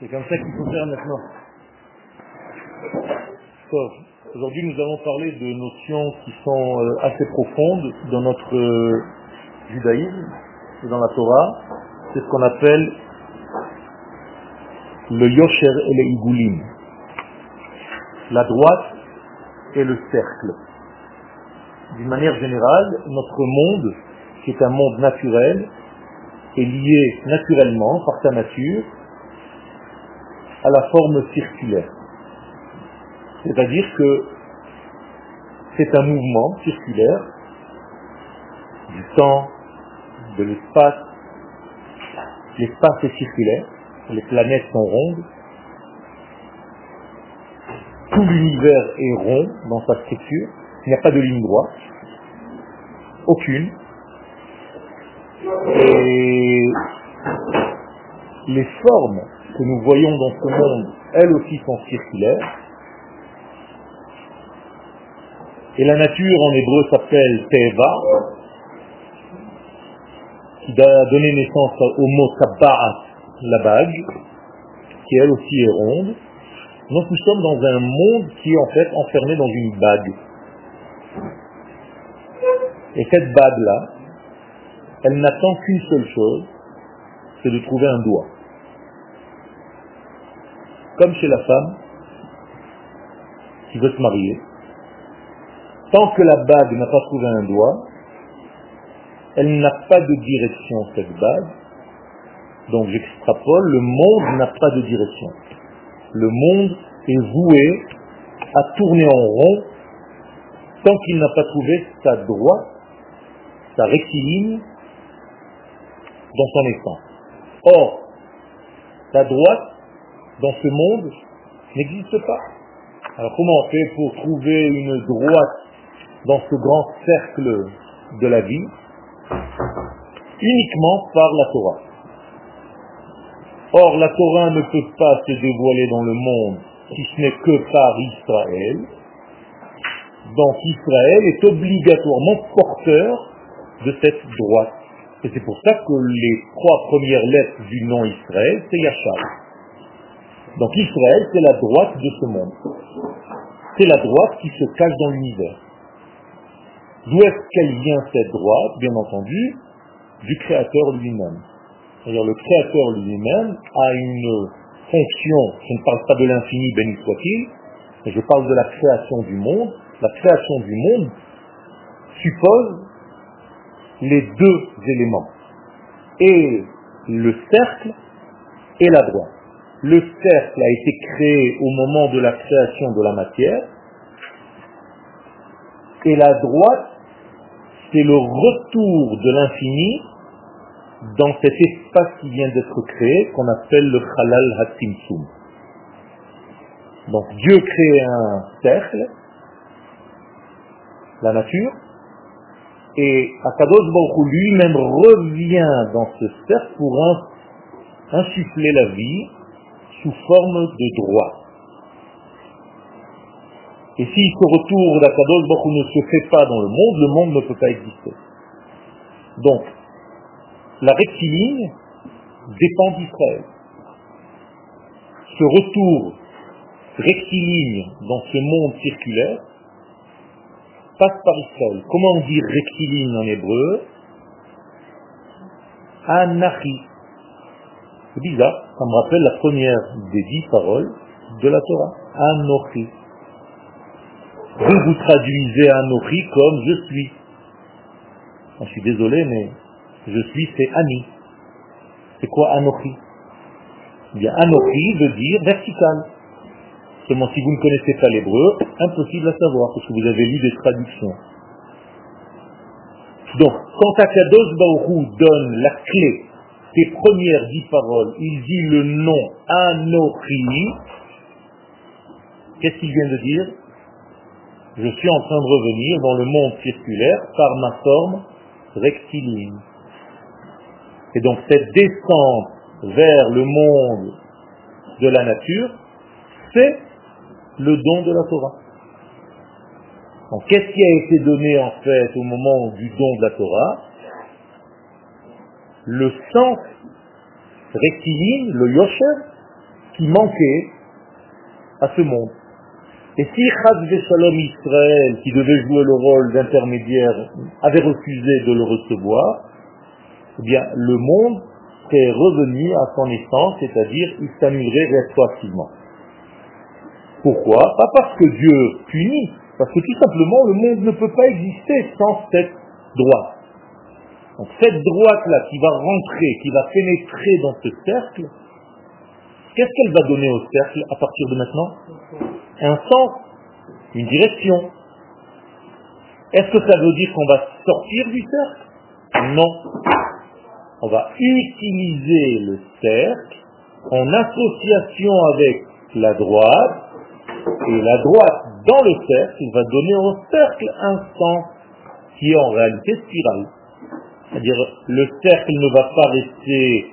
C'est comme ça qu'il faut faire maintenant. Aujourd'hui, nous allons parler de notions qui sont euh, assez profondes dans notre euh, judaïsme et dans la Torah. C'est ce qu'on appelle le yosher et le igulim. La droite et le cercle. D'une manière générale, notre monde, qui est un monde naturel, est lié naturellement, par sa nature, à la forme circulaire. C'est-à-dire que c'est un mouvement circulaire du temps, de l'espace. L'espace est circulaire, les planètes sont rondes, tout l'univers est rond dans sa structure, il n'y a pas de ligne droite, aucune. Et les formes que nous voyons dans ce monde, elles aussi sont circulaires. Et la nature en hébreu s'appelle Teva, qui a donné naissance au mot Tabba'at, la bague, qui elle aussi est ronde. Donc nous sommes dans un monde qui est en fait enfermé dans une bague. Et cette bague-là, elle n'attend qu'une seule chose, c'est de trouver un doigt. Comme chez la femme qui veut se marier, tant que la bague n'a pas trouvé un doigt, elle n'a pas de direction, cette bague. Donc j'extrapole, le monde n'a pas de direction. Le monde est voué à tourner en rond tant qu'il n'a pas trouvé sa droite, sa rectiligne dans son essence. Or, la droite dans ce monde n'existe pas. Alors comment on fait pour trouver une droite dans ce grand cercle de la vie? Uniquement par la Torah. Or, la Torah ne peut pas se dévoiler dans le monde si ce n'est que par Israël. Donc Israël est obligatoirement porteur de cette droite. Et c'est pour ça que les trois premières lettres du nom Israël, c'est Yachar. Donc Israël, c'est la droite de ce monde. C'est la droite qui se cache dans l'univers. D'où est-ce qu'elle vient cette droite Bien entendu, du Créateur lui-même. C'est-à-dire le Créateur lui-même a une fonction, je ne parle pas de l'infini, béni soit-il, mais je parle de la création du monde. La création du monde suppose les deux éléments, et le cercle et la droite. Le cercle a été créé au moment de la création de la matière, et la droite, c'est le retour de l'infini dans cet espace qui vient d'être créé, qu'on appelle le Halal Hatimsum. Donc Dieu crée un cercle, la nature, et Akadosh Baruch lui-même revient dans ce cercle pour insuffler la vie sous forme de droit. Et si ce retour d'Akadosh Baruch ne se fait pas dans le monde, le monde ne peut pas exister. Donc, la rectiligne dépend d'Israël. Ce retour rectiligne dans ce monde circulaire passe par Israël. Comment on dit rectiligne en hébreu? Anachi. C'est bizarre, ça me rappelle la première des dix paroles de la Torah. Anochi. Vous, vous traduisez Anochi comme je suis. Je suis désolé, mais je suis, c'est Ani. C'est quoi Anochi? Eh bien, Anochi veut dire vertical. Seulement, si vous ne connaissez pas l'hébreu, impossible à savoir, parce que vous avez lu des traductions. Donc, quand Akadosh Baoru donne la clé des premières dix paroles, il dit le nom Anochi, qu'est-ce qu'il vient de dire? Je suis en train de revenir dans le monde circulaire par ma forme rectiligne. Et donc cette descente vers le monde de la nature, c'est le don de la Torah. Donc qu'est-ce qui a été donné en fait au moment du don de la Torah? Le sens rectiligne, le yosher, qui manquait à ce monde. Et si Chaz Shalom Israël, qui devait jouer le rôle d'intermédiaire, avait refusé de le recevoir, eh bien, le monde serait revenu à son essence, c'est-à-dire il s'annulerait rétroactivement. Pourquoi? Pas parce que Dieu punit, parce que tout simplement le monde ne peut pas exister sans cette droite. Donc cette droite-là qui va rentrer, qui va pénétrer dans ce cercle, qu'est-ce qu'elle va donner au cercle à partir de maintenant? Un sens, une direction. Est-ce que ça veut dire qu'on va sortir du cercle? Non. On va utiliser le cercle en association avec la droite, et la droite dans le cercle va donner au cercle un sens qui est en réalité spirale. C'est-à-dire le cercle ne va pas rester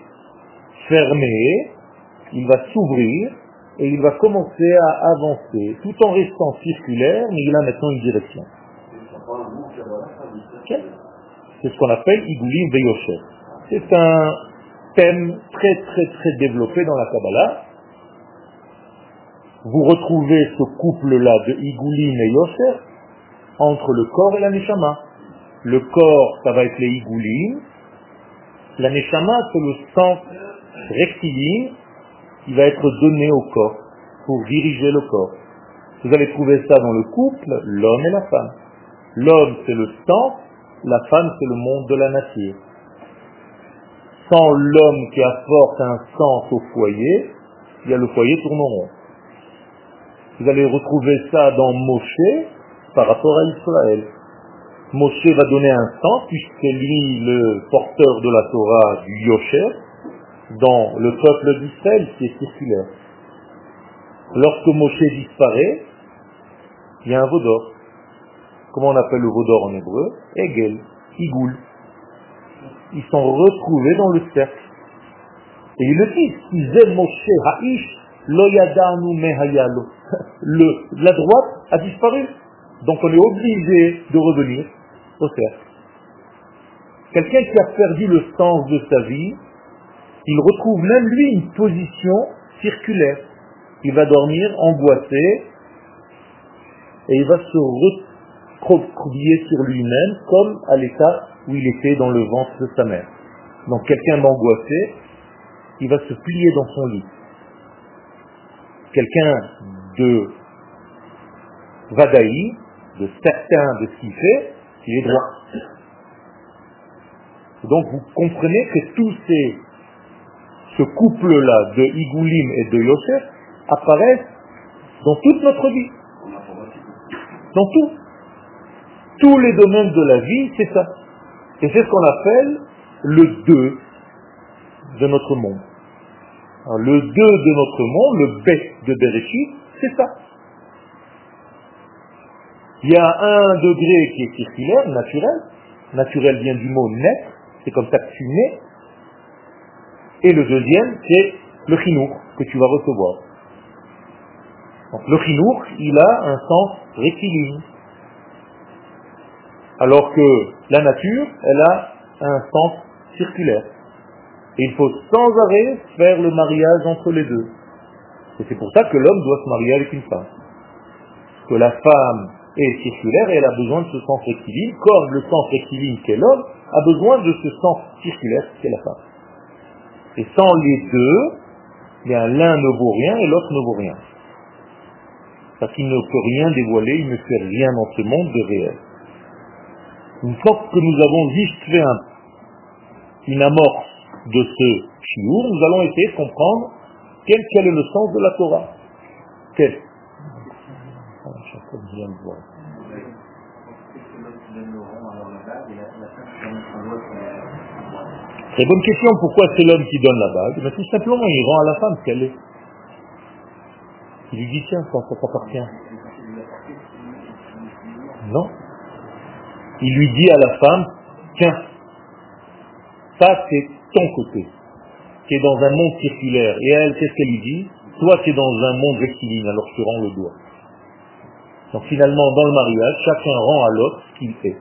fermé, il va s'ouvrir et il va commencer à avancer tout en restant circulaire, mais il a maintenant une direction. C'est ce qu'on appelle Igulim Veyosher. C'est un thème très très très développé dans la Kabbalah. Vous retrouvez ce couple-là de Igulim et Yosher entre le corps et la Neshama. Le corps, ça va être les Igulim. La Neshama, c'est le sens rectiligne qui va être donné au corps pour diriger le corps. Vous allez trouver ça dans le couple, l'homme et la femme. L'homme, c'est le sens, la femme, c'est le monde de la nature. Sans l'homme qui apporte un sens au foyer, il y a le foyer tourne rond. Vous allez retrouver ça dans Moshe par rapport à Israël. Moshe va donner un sens, puisque lui, le porteur de la Torah du Yosher, dans le peuple d'Israël qui est circulaire. Lorsque Moshe disparaît, il y a un vaudor. Comment on appelle le vaudor en hébreu? Egel, Igoul. Ils sont retrouvés dans le cercle. Et ils le disent, Moshe Ha'ish, Loyadanu Mehayalo. La droite a disparu. Donc on est obligé de revenir au cercle. Quelqu'un qui a perdu le sens de sa vie, il retrouve même lui une position circulaire. Il va dormir emboîté et il va se recroqueviller sur lui-même comme à l'état où il était dans le ventre de sa mère. Donc quelqu'un d'angoissé, il va se plier dans son lit. Quelqu'un de vadaï, de certain de ce qu'il fait, il est droit. Donc vous comprenez que tous ces ce couple-là de Igoulim et de Yosef apparaissent dans toute notre vie. Dans tout. Tous les domaines de la vie, c'est ça. Et c'est ce qu'on appelle le deux de notre monde. le deux de notre monde, le B de Bereshit, c'est ça. Il y a un degré qui est circulaire, naturel. Naturel vient du mot naître, c'est comme ça que tu nais. Et le deuxième, c'est le chinour que tu vas recevoir. Donc le chinour, il a un sens rectiligne. Alors que la nature, elle a un sens circulaire. Et il faut sans arrêt faire le mariage entre les deux. Et c'est pour ça que l'homme doit se marier avec une femme. Que la femme est circulaire et elle a besoin de ce sens rectiligne, comme le sens rectiligne qu'est l'homme a besoin de ce sens circulaire qu'est la femme. Et sans les deux, l'un ne vaut rien et l'autre ne vaut rien. Parce qu'il ne peut rien dévoiler, il ne fait rien dans ce monde de réel. Une fois que nous avons juste fait une amorce de ce chiour, nous allons essayer de comprendre quel, est le sens de la Torah. Très bonne question, pourquoi c'est l'homme qui donne la bague? Mais Tout simplement, il rend à la femme ce qu'elle est. Il lui dit, tiens, ça, ça t'appartient. Non. Il lui dit à la femme, tiens, ça c'est ton côté, qui est dans un monde circulaire. Et elle, qu'est-ce qu'elle lui dit? Toi, tu es dans un monde rectiligne, alors te rends le doigt. Donc finalement, dans le mariage, chacun rend à l'autre ce qu'il fait.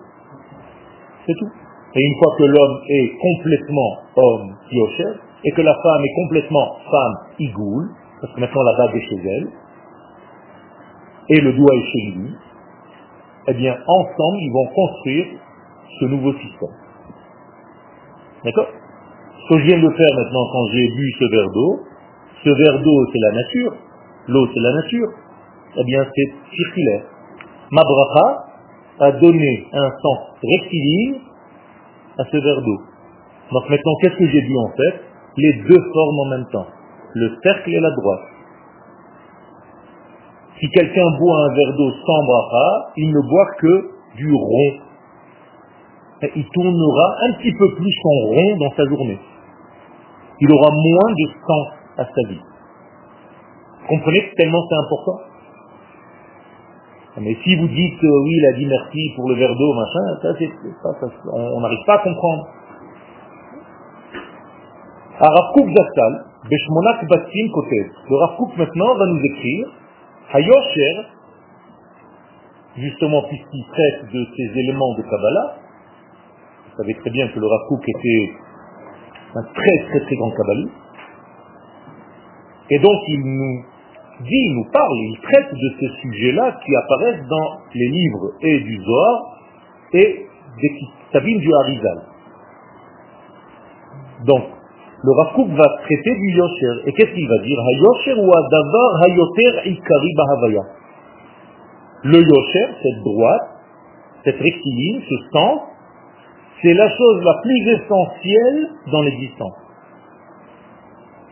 C'est tout. Et une fois que l'homme est complètement homme Yosher, et que la femme est complètement femme Igoul, parce que maintenant la bague est chez elle, et le doigt est chez lui, eh bien ensemble ils vont construire ce nouveau système. D'accord? Ce que je viens de faire maintenant quand j'ai bu ce verre d'eau, ce verre d'eau c'est la nature, l'eau c'est la nature, eh bien c'est circulaire. Ma bracha a donné un sens rectiligne à ce verre d'eau. Donc maintenant, qu'est-ce que j'ai vu en fait? Les deux formes en même temps, le cercle et la droite. Si quelqu'un boit un verre d'eau sans bracha, il ne boit que du rond. Il tournera un petit peu plus son rond dans sa journée. Il aura moins de sens à sa vie. Vous comprenez tellement c'est important? Mais si vous dites oui, il a dit merci pour le verre d'eau, machin, ça, c'est, ça, on n'arrive pas à comprendre. Zastal, Beshmonak. Le Rav maintenant va nous écrire Hayosher, justement puisqu'il traite de ces éléments de Kabbalah, vous savez très bien que le Rav était un très très très grand Kabbaliste, et donc il nous dit, nous parle, il traite de ces sujets-là qui apparaissent dans les livres et du Zohar et des Kitabim du Harizal. Donc, le Rav va traiter du Yosher. Et qu'est-ce qu'il va dire? Hayosher ou Ikari Bahavaya. Le Yosher, cette droite, cette rectiligne, ce sens, c'est la chose la plus essentielle dans l'existence.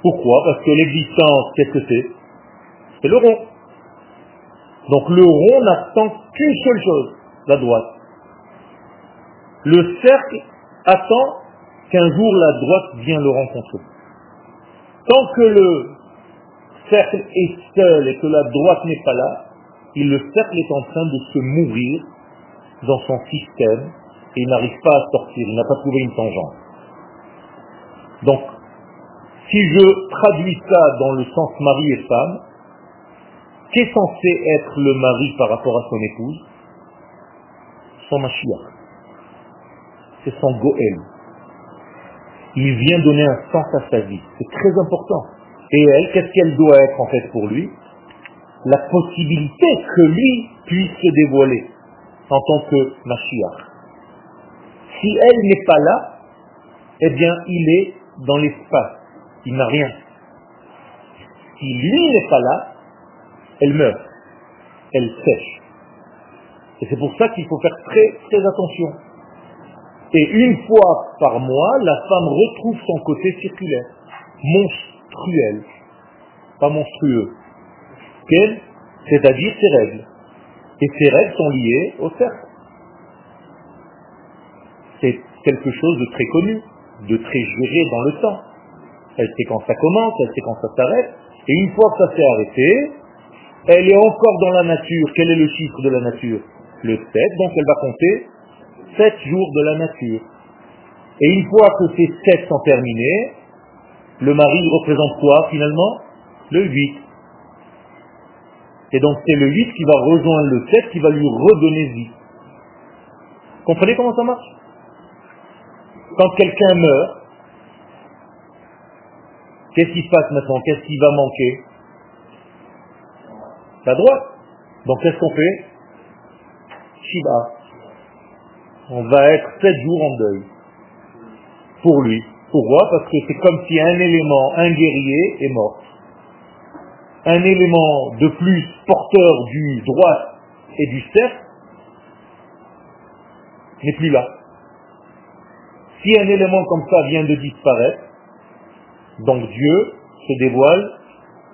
Pourquoi? Parce que l'existence, qu'est-ce que c'est? C'est le rond. Donc le rond n'attend qu'une seule chose, la droite. Le cercle attend qu'un jour la droite vienne le rencontrer. Tant que le cercle est seul et que la droite n'est pas là, le cercle est en train de se mourir dans son système et il n'arrive pas à sortir, il n'a pas trouvé une tangente. Donc, si je traduis ça dans le sens mari et femme, Qu'est censé être le mari par rapport à son épouse? Son Mashiach. C'est son Goël. Il vient donner un sens à sa vie. C'est très important. Et elle, qu'est-ce qu'elle doit être en fait pour lui? La possibilité que lui puisse se dévoiler en tant que Mashiach. Si elle n'est pas là, eh bien il est dans l'espace. Il n'a rien. Si lui n'est pas là, elle meurt, elle sèche. Et c'est pour ça qu'il faut faire très très attention. Et une fois par mois, la femme retrouve son côté circulaire, monstruel, pas monstrueux, c'est-à-dire ses règles. Et ces règles sont liées au cercle. C'est quelque chose de très connu, de très géré dans le temps. Elle sait quand ça commence, elle sait quand ça s'arrête. Et une fois que ça s'est arrêté, elle est encore dans la nature. Quel est le chiffre de la nature? Le 7, donc elle va compter 7 jours de la nature. Et une fois que ces 7 sont terminés, le mari représente quoi finalement? Le 8. Et donc c'est le 8 qui va rejoindre le 7 qui va lui redonner vie. Comprenez comment ça marche? Quand quelqu'un meurt, qu'est-ce qui se passe maintenant? Qu'est-ce qui va manquer? La droite. Donc qu'est-ce qu'on fait? Shiva. On va être sept jours en deuil. Pour lui. Pourquoi? Parce que c'est comme si un élément, un guerrier, est mort. Un élément de plus porteur du droit et du cercle n'est plus là. Si un élément comme ça vient de disparaître, donc Dieu se dévoile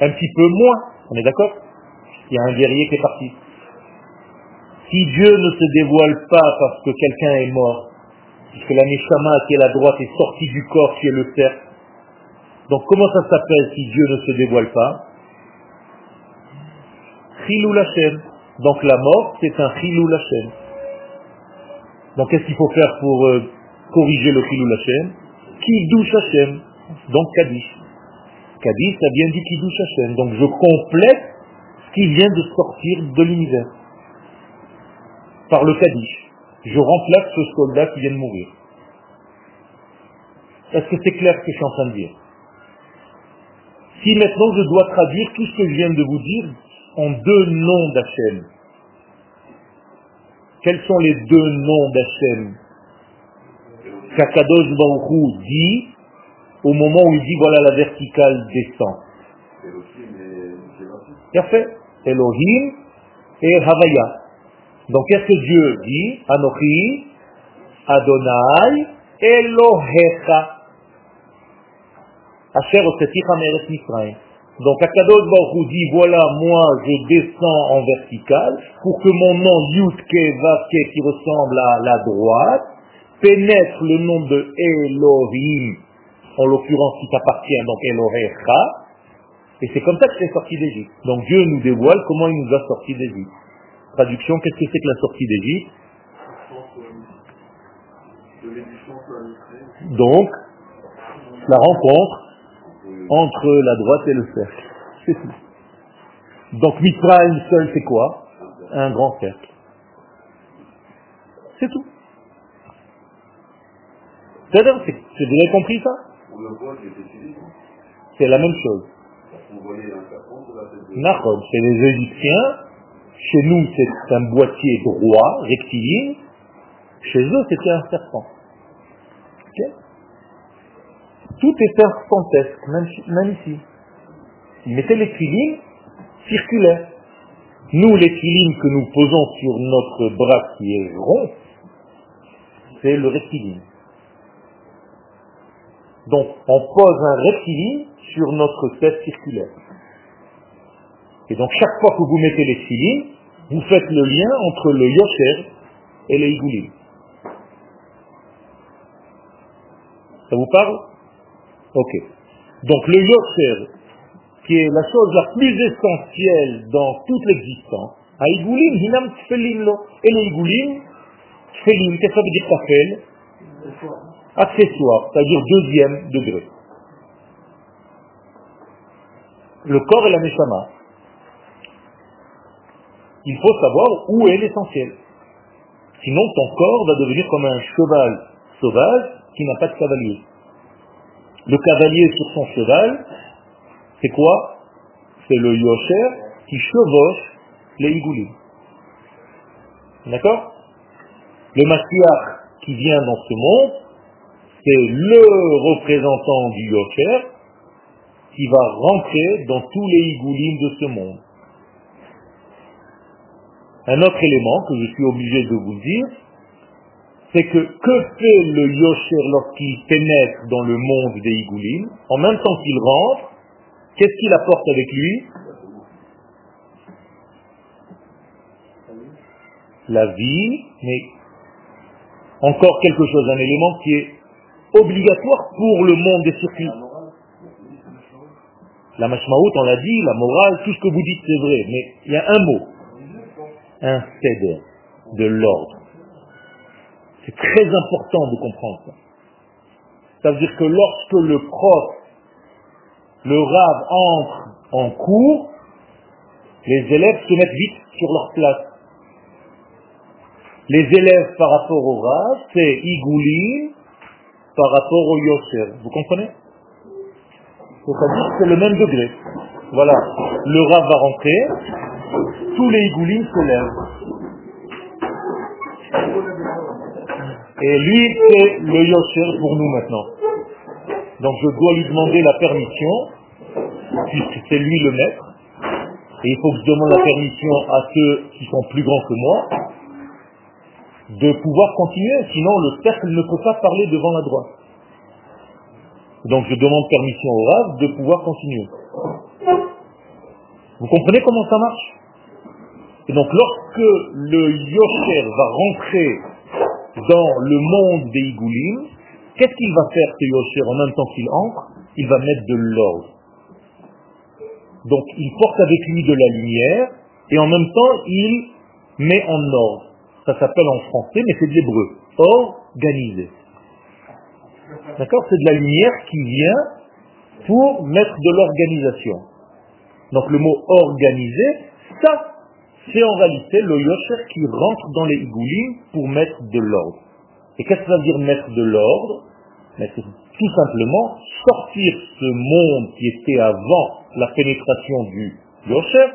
un petit peu moins. On est d'accord? Il y a un guerrier qui est parti. Si Dieu ne se dévoile pas parce que quelqu'un est mort, puisque la Neshama qui est la droite est sortie du corps qui est le cercle, donc comment ça s'appelle si Dieu ne se dévoile pas? Chilou Lachem. Donc la mort, c'est un Chilou Lachem. Donc qu'est-ce qu'il faut faire pour euh, corriger le Chilou Lachem? Kiddush Hashem. Donc Kaddish. Kaddish, ça vient du Kiddush Hashem. Donc je complète qui vient de sortir de l'univers par le Kaddish. Je remplace ce soldat qui vient de mourir. Est-ce que c'est clair ce que je suis en train de dire? Si maintenant je dois traduire tout ce que je viens de vous dire en deux noms d'Hachem, quels sont les deux noms d'Hachem? qu'Akadosh Baruch dit au moment où il dit voilà la verticale descend. fait Elohim et Havaya. Donc qu'est-ce que Dieu dit? Anochi, Adonai, Elohecha. Asher. Donc Akadosh Baruch dit, voilà, moi je descends en vertical pour que mon nom Yudke Vavke qui ressemble à la droite pénètre le nom de Elohim, en l'occurrence qui t'appartient, donc Elohecha, et c'est comme ça que c'est sorti d'Égypte. Donc Dieu nous dévoile comment il nous a sorti d'Égypte. Traduction, qu'est-ce que c'est que la sortie d'Égypte? Donc, la rencontre entre la droite et le cercle. C'est tout. Donc une seul, c'est quoi? Un grand cercle. C'est tout. C'est-à-dire, vous avez compris ça? C'est la même chose. Chez les Égyptiens, chez nous c'est un boîtier droit, rectiligne, chez eux c'était un serpent. Tout est serpentesque, même, ici. Ils mettaient les filines circulaires. Nous, les que nous posons sur notre bras qui est rond, c'est le rectiligne. Donc, on pose un rectiligne sur notre tête circulaire. Et donc, chaque fois que vous mettez les filines, vous faites le lien entre le yosher et les igoulim. Ça vous parle? Ok. Donc le yosher, qui est la chose la plus essentielle dans toute l'existence, à Igoulim, hinam tfelim lo. Et le Igoulim, tfelim, qu'est-ce que ça veut dire tafel Accessoire, c'est-à-dire deuxième degré. Le corps et la neshama. Il faut savoir où est l'essentiel. Sinon, ton corps va devenir comme un cheval sauvage qui n'a pas de cavalier. Le cavalier sur son cheval, c'est quoi? C'est le yosher qui chevauche les igoulis. D'accord? Le Mashiach qui vient dans ce monde, c'est le représentant du yosher qui va rentrer dans tous les igoulim de ce monde. Un autre élément que je suis obligé de vous dire, c'est que que fait le yosher lorsqu'il pénètre dans le monde des igoulim En même temps qu'il rentre, qu'est-ce qu'il apporte avec lui? La vie, mais encore quelque chose, un élément qui est obligatoire pour le monde des circuits. La mashmaout, on l'a dit, la morale, tout ce que vous dites c'est vrai, mais il y a un mot, un cède de l'ordre. C'est très important de comprendre ça. Ça veut dire que lorsque le prof, le rave entre en cours, les élèves se mettent vite sur leur place. Les élèves par rapport au rave, c'est Igouline par rapport au Yosher. Vous comprenez C'est-à-dire que c'est le même degré. Voilà. Le rave va rentrer, tous les Igoulines se lèvent. Et lui, c'est le Yosher pour nous maintenant. Donc je dois lui demander la permission, puisque c'est lui le maître. Et il faut que je demande la permission à ceux qui sont plus grands que moi de pouvoir continuer, sinon le cercle ne peut pas parler devant la droite. Donc je demande permission au Rav de pouvoir continuer. Vous comprenez comment ça marche? Et donc lorsque le Yosher va rentrer dans le monde des Igoulim, qu'est-ce qu'il va faire ce Yosher? En même temps qu'il entre Il va mettre de l'ordre. Donc il porte avec lui de la lumière et en même temps il met en ordre. Ça s'appelle en français, mais c'est de l'hébreu. Organisé. D'accord? C'est de la lumière qui vient pour mettre de l'organisation. Donc le mot organisé, ça, c'est en réalité le yosher qui rentre dans les igoulim pour mettre de l'ordre. Et qu'est-ce que ça veut dire mettre de l'ordre? Tout simplement sortir ce monde qui était avant la pénétration du Yosher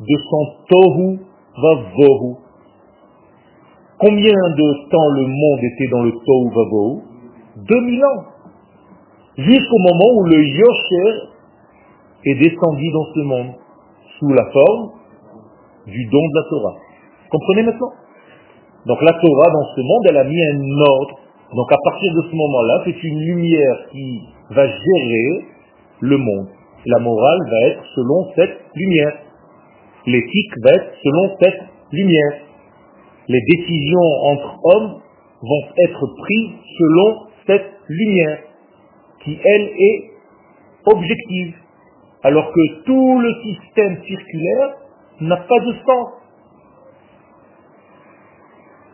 de son Tohu Vavohu. Combien de temps le monde était dans le Tohu Vavohu 2000 ans. Jusqu'au moment où le Yosher est descendu dans ce monde sous la forme du don de la Torah. Comprenez maintenant? Donc la Torah dans ce monde, elle a mis un ordre. Donc à partir de ce moment-là, c'est une lumière qui va gérer le monde. La morale va être selon cette lumière. L'éthique va être selon cette lumière. Les décisions entre hommes vont être prises selon cette lumière, qui elle est objective, alors que tout le système circulaire n'a pas de sens.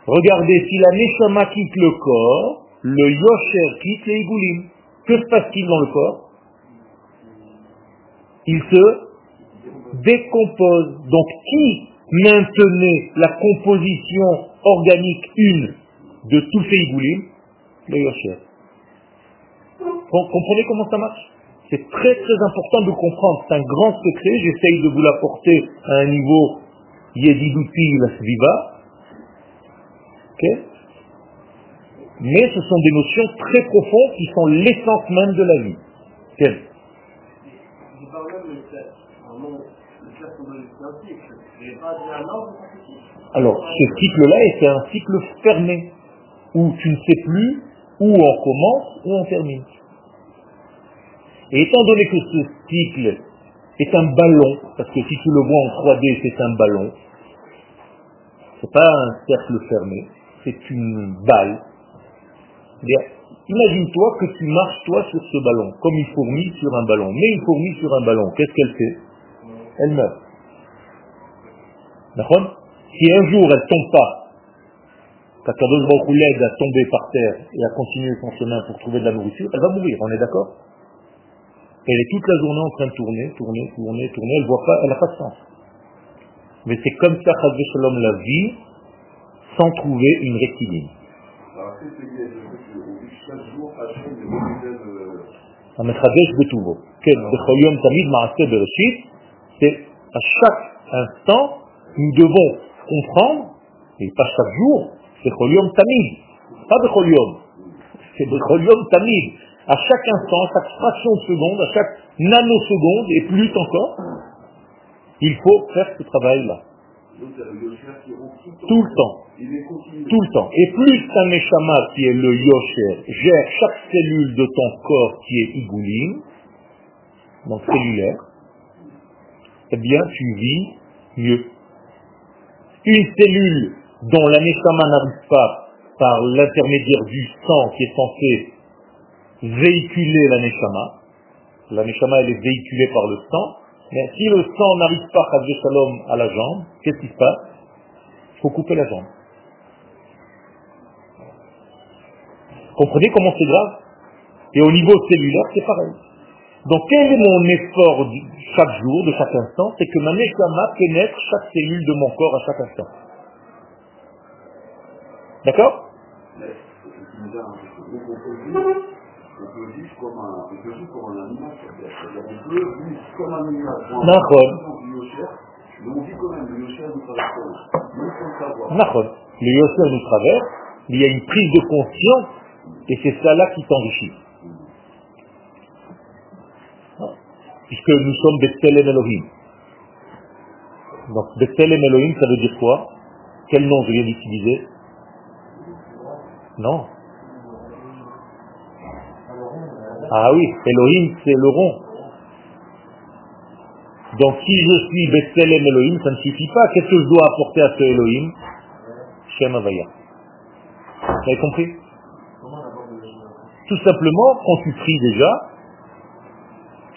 Regardez, si la Neshama quitte le corps, le Yosher quitte les Igoulim. Que se passe-t-il dans le corps? Il se décompose. Donc qui maintenait la composition organique une de tous ces Igoulim Le Yosher. Comprenez comment ça marche? C'est très très important de comprendre. C'est un grand secret. J'essaye de vous l'apporter à un niveau Yedidouti la Sviva. Mais ce sont des notions très profondes qui sont l'essence même de la vie. Alors, ce cycle-là est un cycle fermé, où tu ne sais plus où on commence, où on termine. Et étant donné que ce cycle est un ballon, parce que si tu le vois en 3D, c'est un ballon, c'est pas un cercle fermé, c'est une balle. Imagine-toi que tu marches toi sur ce ballon, comme une fourmi sur un ballon. Mais une fourmi sur un ballon, qu'est-ce qu'elle fait? Elle meurt. D'accord Si un jour elle tombe pas, Kakadosh Baruch l'aide à tomber par terre et à continuer son chemin pour trouver de la nourriture, elle va mourir, on est d'accord Elle est toute la journée en train de tourner, tourner, tourner, tourner, elle voit pas, elle n'a pas de sens. Mais c'est comme ça, Shalom, la vie, sans trouver une rectiligne. C'est à chaque instant, nous devons comprendre, et pas chaque jour, c'est Cholium Tamid, pas Becholium, c'est Becholium Tamid. À chaque instant, à chaque fraction de seconde, à chaque nanoseconde, et plus encore, il faut faire ce travail-là. Tout le temps. Tout le temps. Et plus ta Neshama, qui est le Yosher, gère chaque cellule de ton corps qui est Igouline, donc cellulaire, eh bien tu vis mieux. Une cellule dont la Neshama n'arrive pas par l'intermédiaire du sang qui est censé véhiculer la Neshama, la Neshama elle est véhiculée par le sang, mais si le sang n'arrive pas, Shalom, à la jambe, qu'est-ce qui se passe? Il faut couper la jambe. Comprenez comment c'est grave? Et au niveau cellulaire, c'est pareil. Donc quel est mon effort chaque jour, de chaque instant C'est que ma neshama pénètre chaque cellule de mon corps à chaque instant. D'accord? Le Yosher nous traverse, il y a une prise de conscience, et c'est ça là qui t'enrichit. Puisque nous sommes Betselem Elohim. Donc Betselem Elohim, ça veut dire quoi? Quel nom je viens d'utiliser? Non, Ah oui, Elohim, c'est le rond. Donc si je suis Betselem Elohim, ça ne suffit pas. Qu'est-ce que je dois apporter à ce Elohim? Shem Avaya. Vous avez compris? Tout simplement, quand tu pries déjà,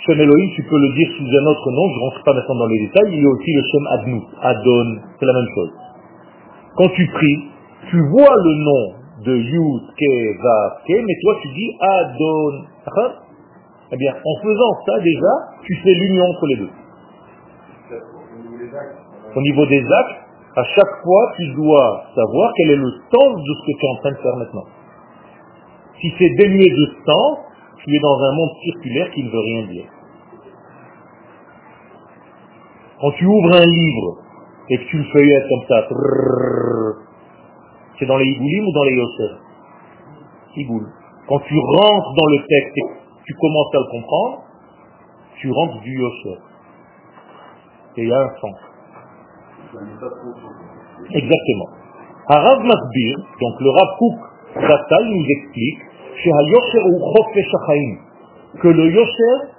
Shem Elohim, tu peux le dire sous un autre nom, je ne rentre pas maintenant dans les détails, il y a aussi le Shem Adnou, Adon, c'est la même chose. Quand tu pries, tu vois le nom de Yud, Ke, Ke, mais toi tu dis Adon. Eh bien, en faisant ça déjà, tu fais l'union entre les deux. Au niveau des actes, à chaque fois, tu dois savoir quel est le sens de ce que tu es en train de faire maintenant. Si c'est dénué de sens, tu es dans un monde circulaire qui ne veut rien dire. Quand tu ouvres un livre et que tu le feuillettes comme ça, c'est dans les Igoulim ou dans les Yosef? Igoul. Quand tu rentres dans le texte et tu commences à le comprendre, tu rentres du Yosef. Et il y a un sens. Exactement. Arav Masbir, donc le Rav Kouk nous explique que le Yosher,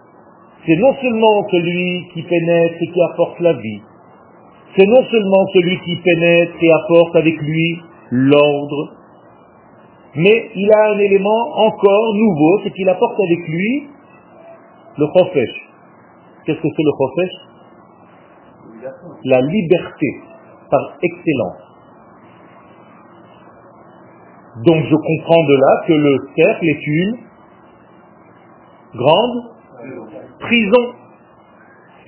c'est non seulement celui qui pénètre et qui apporte la vie, c'est non seulement celui qui pénètre et apporte avec lui l'ordre, mais il a un élément encore nouveau, c'est qu'il apporte avec lui le chofesh. Qu'est-ce que c'est le chofesh? La liberté, par excellence. Donc je comprends de là que le cercle est une grande prison.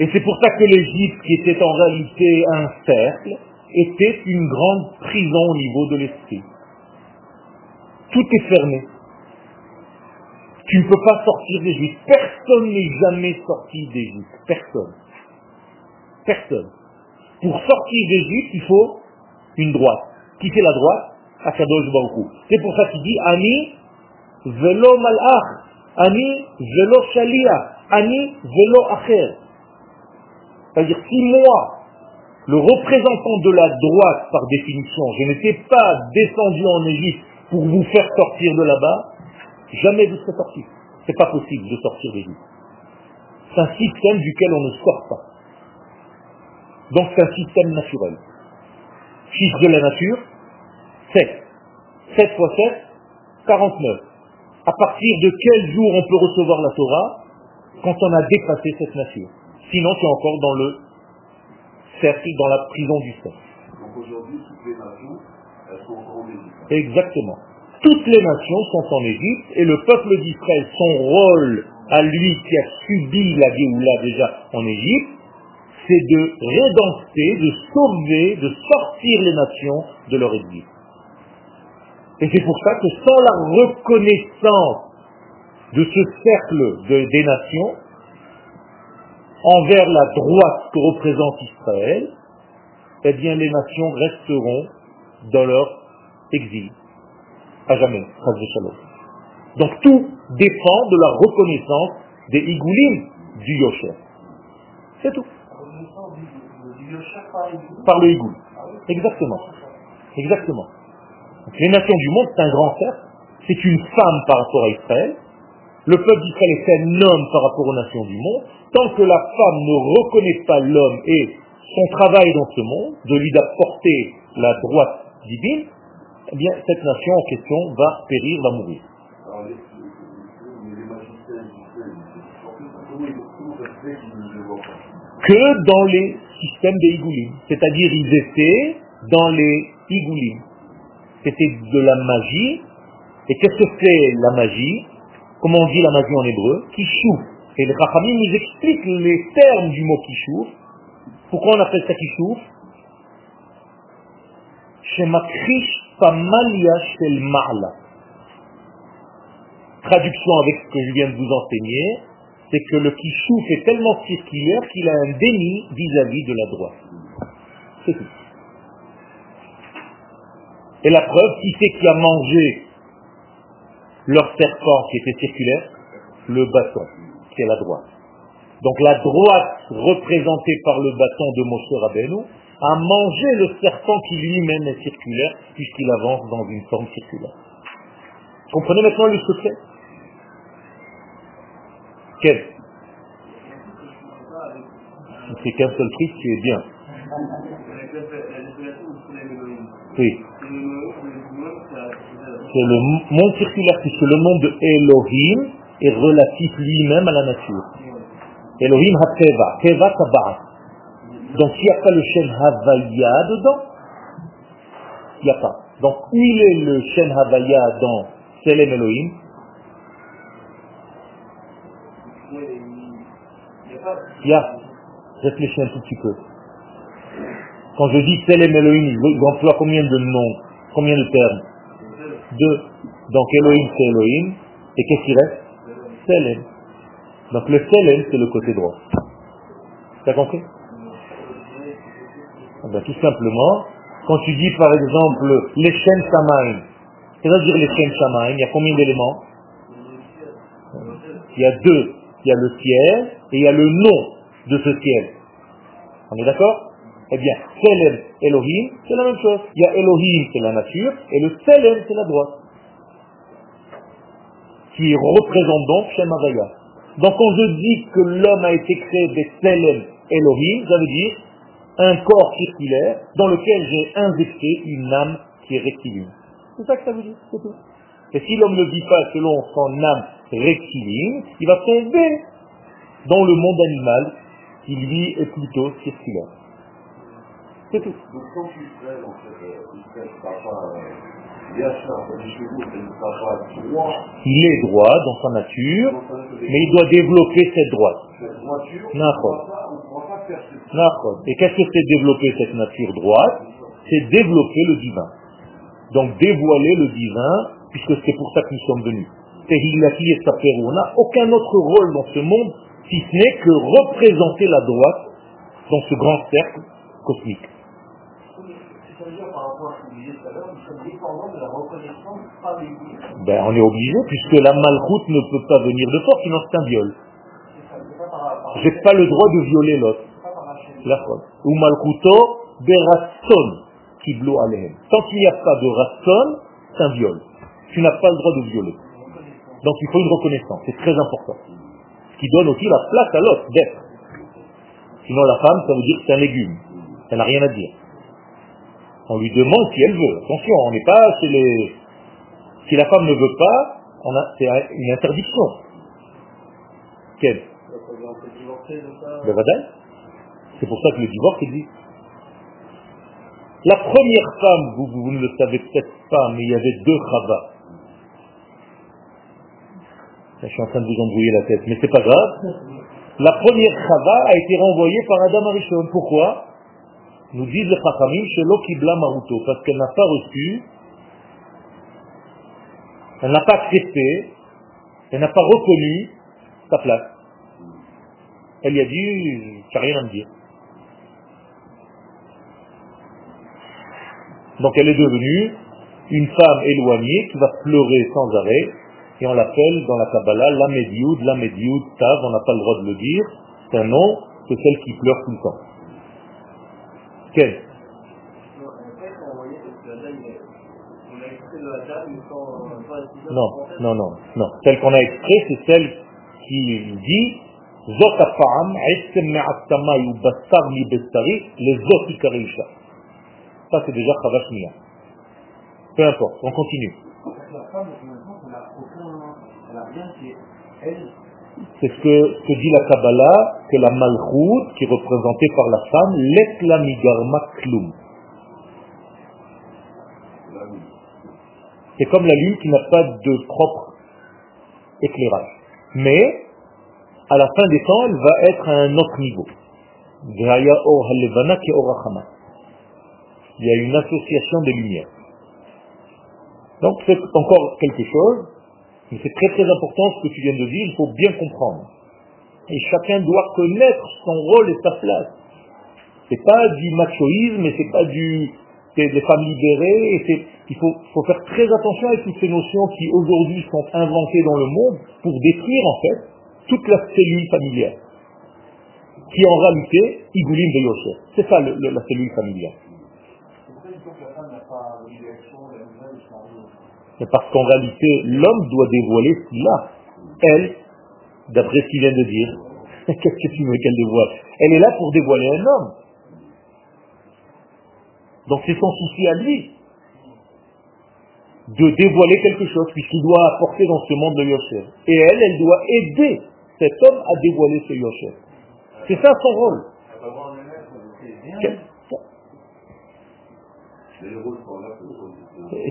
Et c'est pour ça que l'Égypte, qui était en réalité un cercle, était une grande prison au niveau de l'esprit. Tout est fermé. Tu ne peux pas sortir d'Égypte. Personne n'est jamais sorti d'Égypte. Personne. Personne. Pour sortir d'Égypte, il faut une droite. Qui fait la droite? Akadosh Baruch C'est pour ça qu'il dit Ani velo malach, Ani velo shalia, Ani velo acher. C'est-à-dire si moi, le représentant de la droite par définition, je n'étais pas descendu en Égypte pour vous faire sortir de là-bas, jamais vous serez sorti. C'est pas possible de sortir d'Égypte. C'est un système duquel on ne sort pas. Donc c'est un système naturel. Chiffre de la nature, 7. 7 fois 7, 49. À partir de quel jour on peut recevoir la Torah Quand on a dépassé cette nature? Sinon, tu es encore dans le cercle, dans la prison du cercle. Donc aujourd'hui, toutes les nations, elles sont encore en Égypte. Exactement. Toutes les nations sont en Égypte et le peuple d'Israël, son rôle à lui qui a subi la Géoula déjà en Égypte, c'est de rédempter, de sauver, de sortir les nations de leur exil. Et c'est pour ça que sans la reconnaissance de ce cercle des nations, envers la droite que représente Israël, eh bien les nations resteront dans leur exil. À jamais. Donc tout dépend de la reconnaissance des Igoulim du Yosher. C'est tout. Par le Igoul. Exactement. Exactement. Les nations du monde, c'est un grand cercle. C'est une femme par rapport à Israël. Le peuple d'Israël est un homme par rapport aux nations du monde. Tant que la femme ne reconnaît pas l'homme et son travail dans ce monde, de lui d'apporter la droite divine, eh bien, cette nation en question va périr, va mourir. Que dans les systèmes des Igoulim. C'est-à-dire, ils étaient dans les Igoulim. C'était de la magie. Et qu'est-ce que c'est la magie? Comment on dit la magie en hébreu Kishou. Et les Rachamim nous expliquent les termes du mot Kishou. Pourquoi on appelle ça Kishou? Shemakrish pamalia shel ma'la. Traduction avec ce que je viens de vous enseigner, c'est que le kishouf est tellement circulaire qu'il a un déni vis-à-vis de la droite. C'est tout. Et la preuve, qui c'est qui a mangé leur serpent qui était circulaire Le bâton, c'est la droite. Donc la droite, représentée par le bâton de Moshe Rabbeinu, a mangé le serpent qui lui-même est circulaire, puisqu'il avance dans une forme circulaire. Comprenez maintenant le secret Quel c'est qu'un seul truc, c'est bien. Oui. C'est le monde circulaire, puisque le monde de Elohim est relatif lui-même à la nature. Elohim ha-teva, teva tabaat. Donc s'il n'y a pas le chêne Havaya dedans, il n'y a pas. Donc où il est le chêne Havaya dans Selem Elohim? Il y a. Réfléchis un tout petit peu. Quand je dis Selem Elohim, j'emploie combien de noms Combien de termes? Deux. Donc Elohim c'est Elohim. Et qu'est-ce qui reste? Selem. Donc le Selem, c'est le côté droit. T'as compris? Ah ben, Tout simplement, quand tu dis par exemple les chaînes Samaïn, c'est-à-dire les chaînes il y a combien d'éléments? Il y a deux. Il y a le ciel et il y a le nom de ce ciel. On est d'accord? Eh bien, Selem, Elohim, c'est la même chose. Il y a Elohim, c'est la nature, et le Selem, c'est la droite. Qui représente donc Shem Havaya. Donc quand je dis que l'homme a été créé des Selem Elohim, ça veut dire un corps circulaire dans lequel j'ai injecté une âme qui est rectiligne. C'est ça que ça veut dire, c'est tout. Et si l'homme ne vit pas selon son âme rectiligne, il va tomber dans le monde animal qui lui est plutôt circulaire. C'est tout. Donc quand tu fais, en fait, il est droit dans sa nature, mais il doit développer cette droite. N'importe. Et qu'est-ce que c'est développer cette nature droite? C'est développer le divin. Donc dévoiler le divin, puisque c'est pour ça que nous sommes venus. On n'a aucun autre rôle dans ce monde, si ce n'est que représenter la droite dans ce grand cercle cosmique par rapport à ce que vous tout à l'heure, nous sommes dépendants de la reconnaissance par l'Église. Ben, on est obligé, puisque la malchoute ne peut pas venir de force, sinon c'est un viol. J'ai pas le droit de violer l'autre. La faute. Ou malchouto berasson kiblo alehem. Tant qu'il n'y a pas de rasson, c'est un viol. Tu n'as pas le droit de violer. Donc il faut une reconnaissance, c'est très important. Ce qui donne aussi la place à l'autre d'être. Sinon la femme, ça veut dire que c'est un légume. Ça n'a rien à dire. On lui demande si elle veut. Attention, on n'est pas. Si la femme ne veut pas, c'est une interdiction. Quelle? Le C'est pour ça que le divorce existe. La première femme, vous, ne le savez peut-être pas, mais il y avait deux Chava. Je suis en train de vous embrouiller la tête, mais c'est pas grave. La première Chava a été renvoyée par Adam Arishon. Pourquoi? Nous disent les Chachamim, Shelo Kibla Maruto, parce qu'elle n'a pas reçu, elle n'a pas accepté, elle n'a pas reconnu sa place. Elle lui a dit, tu n'as rien à me dire. Donc elle est devenue une femme éloignée qui va pleurer sans arrêt, et on l'appelle dans la Kabbalah la Medioud, la Medioud, Tav, on n'a pas le droit de le dire, c'est un nom, c'est celle qui pleure tout le temps Quelle Non, non, non, non. Celle qu'on a extrait, c'est celle qui dit Zot הפעם, עצם מעצמי ובשר מבשרי, לזאת עיקר אישה. Ça, c'est déjà Chavash Mia. Peu importe, on continue. La femme, elle n'a aucun... Elle n'a rien qui est elle c'est ce que, dit la Kabbalah, que la malchoute, qui est représentée par la femme, l'eklamigarma klum. C'est comme la lune qui n'a pas de propre éclairage. Mais, à la fin des temps, elle va être à un autre niveau. Il y a une association des lumières. Donc c'est encore quelque chose mais c'est très très important ce que tu viens de dire, il faut bien comprendre. Et chacun doit connaître son rôle et sa place. C'est pas du machoïsme, et c'est pas du des femmes libérées, et il faut, faire très attention à toutes ces notions qui aujourd'hui sont inventées dans le monde pour détruire en fait toute la cellule familiale. Qui en réalité, Igoulim de Yosef. C'est ça la cellule familiale. C'est parce qu'en réalité, l'homme doit dévoiler ce qu'il a. Elle, d'après ce qu'il vient de dire, qu'est-ce que tu veux qu'elle dévoile? Elle est là pour dévoiler un homme. Donc c'est son souci à lui de dévoiler quelque chose, puisqu'il doit apporter dans ce monde le Yosef. Et elle, elle doit aider cet homme à dévoiler ce Yosef. C'est ça son rôle.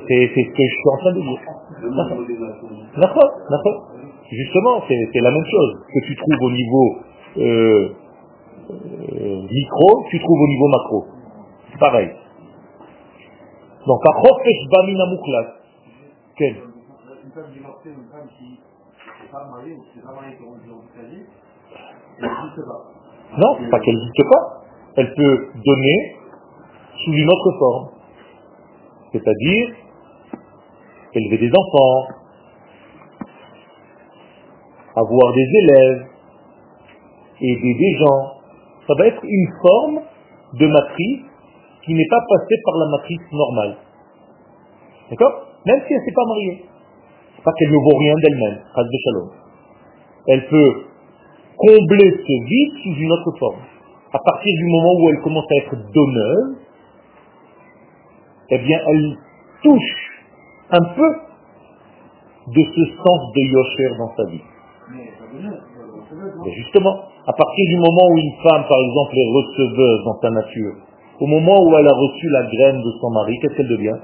C'est ce que je suis en train de dire. D'accord, d'accord. Justement, c'est la même chose que tu trouves au niveau euh, euh, micro, tu trouves au niveau macro. C'est pareil. Donc, à Chofesh Bamina Mouklas. Quel? Non, pas qu'elle n'existe pas. Elle peut donner sous une autre forme. C'est-à-dire élever des enfants, avoir des élèves, aider des gens. Ça va être une forme de matrice qui n'est pas passée par la matrice normale. D'accord? Même si elle ne s'est pas mariée. C'est pas qu'elle ne vaut rien d'elle-même, Elle peut combler ce vide sous une autre forme. À partir du moment où elle commence à être donneuse, eh bien, elle touche un peu de ce sens de Yosher dans sa vie. Mais justement, à partir du moment où une femme, par exemple, est receveuse dans sa nature, au moment où elle a reçu la graine de son mari, qu'est-ce qu'elle devient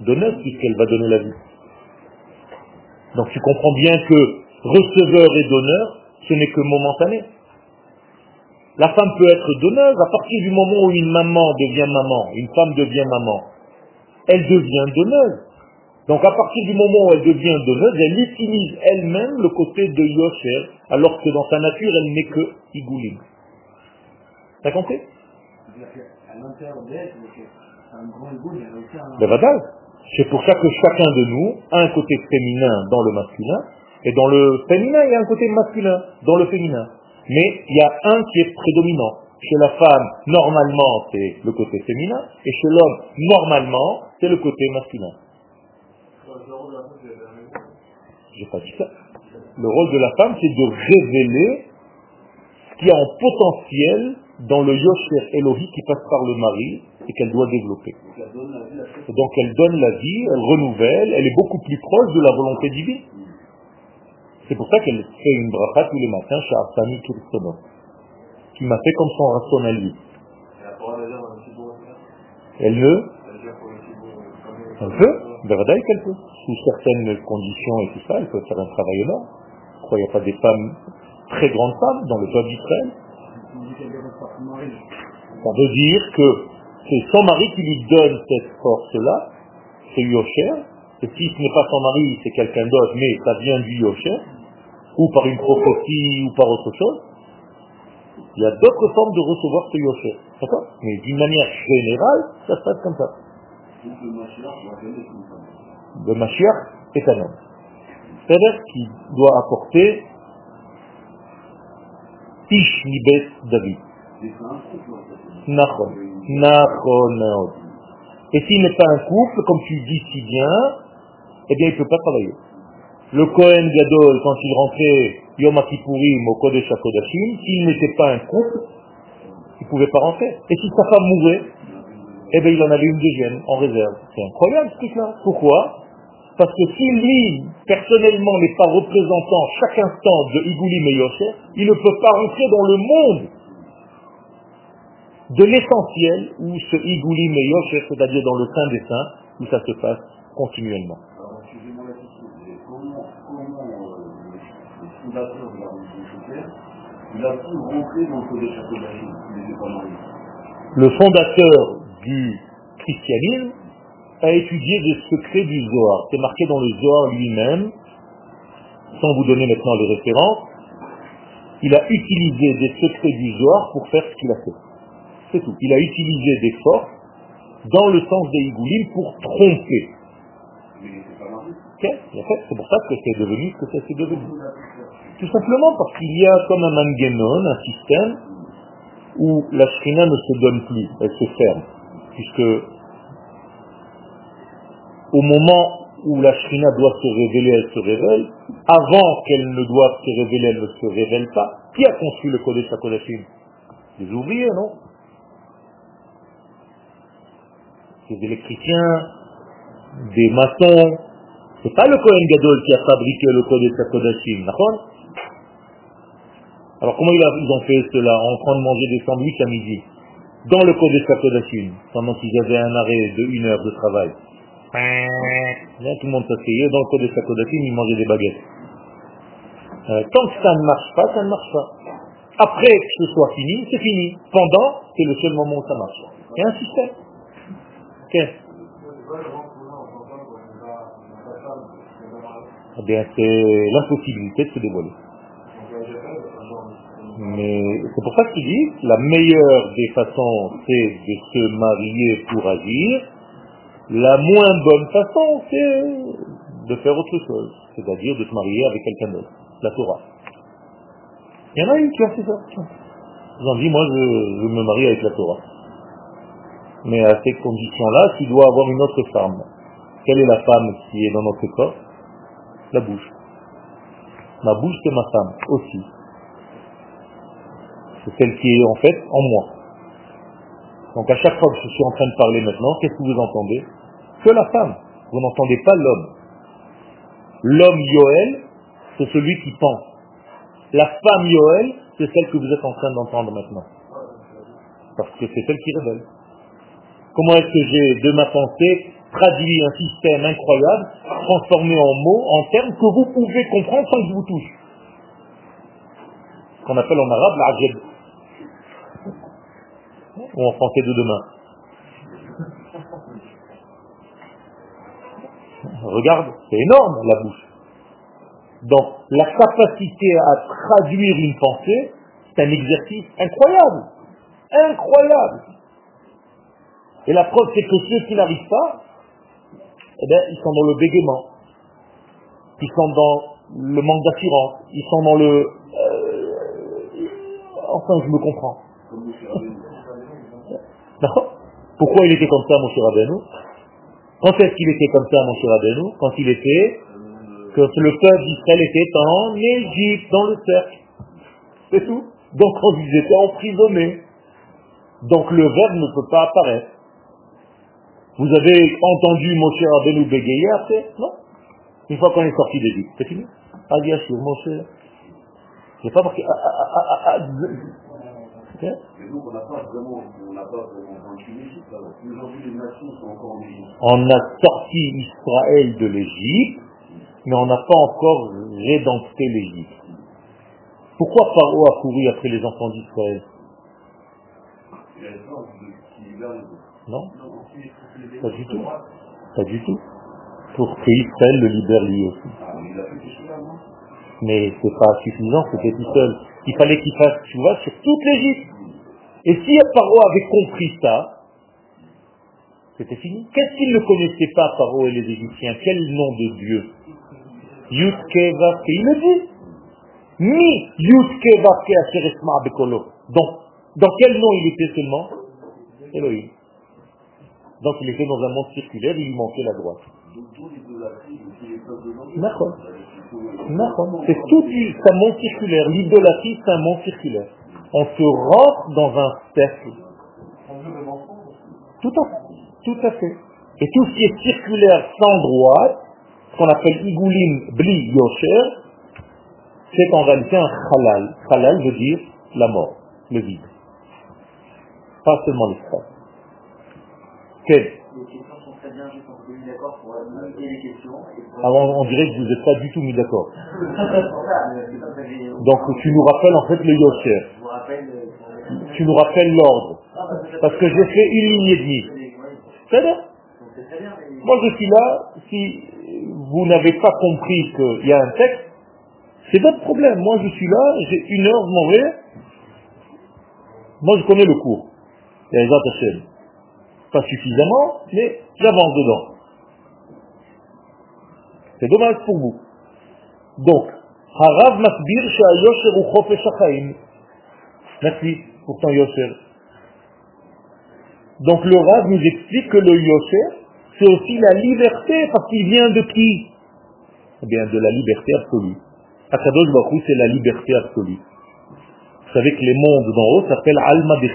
Donneuse, puisqu'elle va donner la vie. Donc tu comprends bien que receveur et donneur, ce n'est que momentané. La femme peut être donneuse à partir du moment où une maman devient maman, une femme devient maman. Elle devient donneuse. Donc à partir du moment où elle devient donneuse, elle utilise elle-même le côté de Yosher, alors que dans sa nature, elle n'est que Igoulim. T'as compris? C'est pour ça que chacun de nous a un côté féminin dans le masculin, et dans le féminin, il y a un côté masculin dans le féminin. Mais il y a un qui est prédominant. Chez la femme, normalement, c'est le côté féminin, et chez l'homme, normalement, c'est le côté masculin. J'ai pas dit ça. Le rôle de la femme, c'est de révéler ce qu'il y a en potentiel dans le Yosher Elohi qui passe par le mari et qu'elle doit développer. donc elle donne la vie, elle renouvelle, elle est beaucoup plus proche de la volonté divine. C'est pour ça qu'elle fait une bracha tous les matins chez Arsani Kirsono, qui m'a fait comme son racon à lui. Elle ne Elle peut Bevadaï qu'elle peut. Sous certaines conditions et tout ça, elle peut faire un travail énorme. Pourquoi il n'y a pas des femmes, très grandes femmes, dans le peuple d'Israël Ça veut dire que c'est son mari qui lui donne cette force-là, c'est Yosher, et si ce n'est pas son mari, c'est quelqu'un d'autre, mais ça vient du Yosher, ou par une prophétie, ou par autre chose, il y a d'autres formes de recevoir ce Yosher. D'accord? Mais d'une manière générale, ça se passe comme ça. Le Mashiach est un homme. C'est-à-dire qui doit apporter Ish Nibet David. Nachon. Nachon Et s'il n'est pas un couple, comme tu dis si bien, eh bien il ne peut pas travailler. Le Kohen Gadol, quand il rentrait Yom Kippourim au Kodesh HaKodashim, s'il n'était pas un couple, il ne pouvait pas rentrer. Et si sa femme mourait, eh bien il en avait une deuxième en réserve. C'est incroyable ce truc-là. Pourquoi? Parce que si lui, personnellement, n'est pas représentant chaque instant de Igoulim et Yosher, il ne peut pas rentrer dans le monde de l'essentiel où ce Igoulim et Yosher, c'est-à-dire dans le sein des saints, où ça se passe continuellement. Alors, excusez-moi la question, comment, comment euh, le fondateur de la religion il a pu rentrer dans le code des châteaux Le fondateur du christianisme a étudié des secrets du Zohar. C'est marqué dans le Zohar lui-même, sans vous donner maintenant les références. Il a utilisé des secrets du Zohar pour faire ce qu'il a fait. C'est tout. Il a utilisé des forces dans le sens des Igoulim pour tromper. C'est pour ça que c'est devenu ce que c'est devenu. Tout simplement parce qu'il y a comme un manganon, un système, où la shrina ne se donne plus, elle se ferme puisque au moment où la Shrina doit se révéler, elle se révèle, avant qu'elle ne doive se révéler, elle ne se révèle pas. Qui a construit le Kodesh HaKodashim? Des ouvriers, non? Des électriciens, des maçons. C'est pas le Kohen Gadol qui a fabriqué le Kodesh HaKodashim, d'accord? Alors comment ils ont fait cela En train de manger des sandwichs à midi? Dans le code de pendant qu'ils avaient un arrêt de une heure de travail. Là, tout le monde s'asseyait, dans le code de Sakodachim, ils mangeaient des baguettes. Euh, tant que ça ne marche pas, ça ne marche pas. Après que ce soit fini, c'est fini. Pendant, c'est le seul moment où ça marche. Il y a un système. Ok eh bien c'est l'impossibilité de se dévoiler. C'est pour ça qu'il dit, la meilleure des façons, c'est de se marier pour agir. La moins bonne façon, c'est de faire autre chose, c'est-à-dire de se marier avec quelqu'un d'autre, la Torah. Il y en a une qui a fait ça. Ils ont dit, moi je, je me marie avec la Torah. Mais à ces conditions-là, tu dois avoir une autre femme. Quelle est la femme qui est dans notre corps? La bouche. Ma bouche, c'est ma femme aussi. C'est celle qui est en fait en moi. Donc à chaque fois que je suis en train de parler maintenant, qu'est-ce que vous entendez? Que la femme. Vous n'entendez pas l'homme. L'homme Yoel, c'est celui qui pense. La femme Yoel, c'est celle que vous êtes en train d'entendre maintenant. Parce que c'est celle qui révèle. Comment est-ce que j'ai, de ma pensée, traduit un système incroyable, transformé en mots, en termes que vous pouvez comprendre sans que je vous touche? Qu'on appelle en arabe l'ajed. Ou en français de demain. Regarde, c'est énorme la bouche. Donc, la capacité à traduire une pensée, c'est un exercice incroyable. Incroyable. Et la preuve, c'est que ceux qui n'arrivent pas, eh bien, ils sont dans le bégaiement. Ils sont dans le manque d'assurance. Ils sont dans le... Euh, enfin, je me comprends. D'accord Pourquoi il était comme ça, mon cher Abenou Quand est-ce qu'il était comme ça, mon cher Abenou Quand il était... Que le peuple d'Israël était en Égypte, dans le cercle. C'est tout. Donc quand ils étaient emprisonnés. Donc le verbe ne peut pas apparaître. Vous avez entendu mon cher Abenou bégayer après? Non Une fois qu'on est sorti d'Égypte, c'est fini Ah bien sûr, mon cher. C'est pas parce que... Mais on n'a pas vraiment, on n'a pas vraiment vaincu l'Égypte. alors. Aujourd'hui les nations sont encore en Égypte. On a sorti Israël de l'Égypte, mais on n'a pas encore rédempté l'Égypte. Pourquoi Pharaon a couru après les enfants d'Israël? Non Pas du tout. Pas du tout. Pour que Israël le libère lui aussi. Ah, Mais c'est pas suffisant, c'était tout seul. Il fallait qu'il fasse, tu vois, sur toute l'Égypte. Et si Pharaon avait compris ça, c'était fini. Qu'est-ce qu'ils ne connaissaient pas, Pharaon et les Égyptiens? Quel nom de Dieu? Yutke Vavke, il le dit. Ni Yutke Vavke Aseresma Bekolo. Donc, dans quel nom il était seulement? Elohim. Donc il était dans un monde circulaire, il lui manquait la droite. D'accord. C'est tout- c'est un monde circulaire. L'idolâtrie, c'est un monde circulaire. On se rentre dans un cercle. Tout à fait. Tout à fait. Et tout ce qui est circulaire sans droite, ce qu'on appelle igoulim bli yosher, c'est en réalité un halal. Halal veut dire la mort, le vide. Pas seulement l'espace. Quel Les questions sont très bien, juste on s'est mis d'accord pour limiter les questions. Et pour... Alors on dirait que vous n'êtes pas du tout mis d'accord. Donc tu nous rappelles en fait le yosher. Tu nous rappelles l'ordre. Parce que j'ai fait une ligne et demie. C'est bien. Moi je suis là, si vous n'avez pas compris qu'il y a un texte, c'est votre problème. Moi je suis là, j'ai une heure, je m'en vais. Moi je connais le cours. Il y a les autres chaînes. Pas suffisamment, mais j'avance dedans. C'est dommage pour vous. Donc, Harav Masbir Sha'ayosher ou. Merci pour ton Yosher. Donc le Rav nous explique que le Yosher, c'est aussi la liberté, parce qu'il vient de qui? Eh bien, de la liberté absolue. Akadosh Baruch c'est la liberté absolue. Vous savez que les mondes d'en haut s'appellent Alma de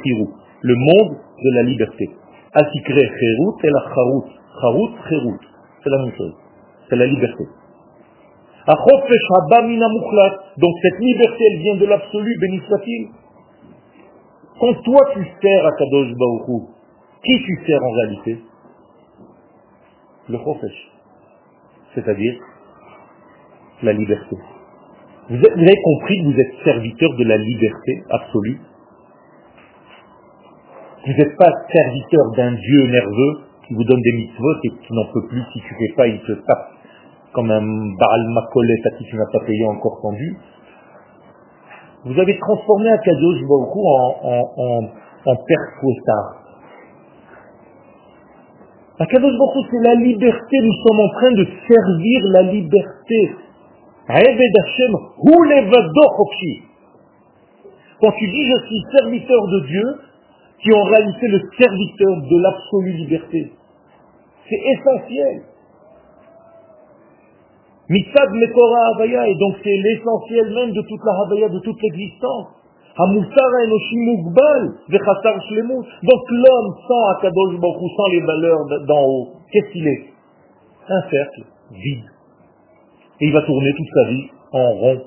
le monde de la liberté. Asikre Cherut et la Charut. Charut, Cherut. C'est la même chose. C'est la liberté. Donc cette liberté, elle vient de l'absolu, béni soit-il. Quand toi tu sers à Kadosh Baruch Hu, qui tu sers en réalité? Le Chofesh. C'est-à-dire la liberté. Vous, avez compris que vous êtes serviteur de la liberté absolue? Vous n'êtes pas serviteur d'un Dieu nerveux qui vous donne des mitzvot et qui n'en peut plus, si tu fais pas, il te tape comme un Baal Makolet à qui tu n'as pas payé encore ton dû. Vous avez transformé Akadosh Baruch en, en, en, en père fouettard. Akadosh Baruch c'est la liberté, nous sommes en train de servir la liberté. Quand tu dis je suis serviteur de Dieu, tu es en réalité le serviteur de l'absolue liberté. C'est essentiel. Mitzad Mekora Havaya, et donc c'est l'essentiel même de toute la Havaya, de toute l'existence. Donc l'homme sans Akadosh Baruch sans les valeurs d'en haut, qu'est-ce qu'il est? Un cercle, vide. Et il va tourner toute sa vie en rond.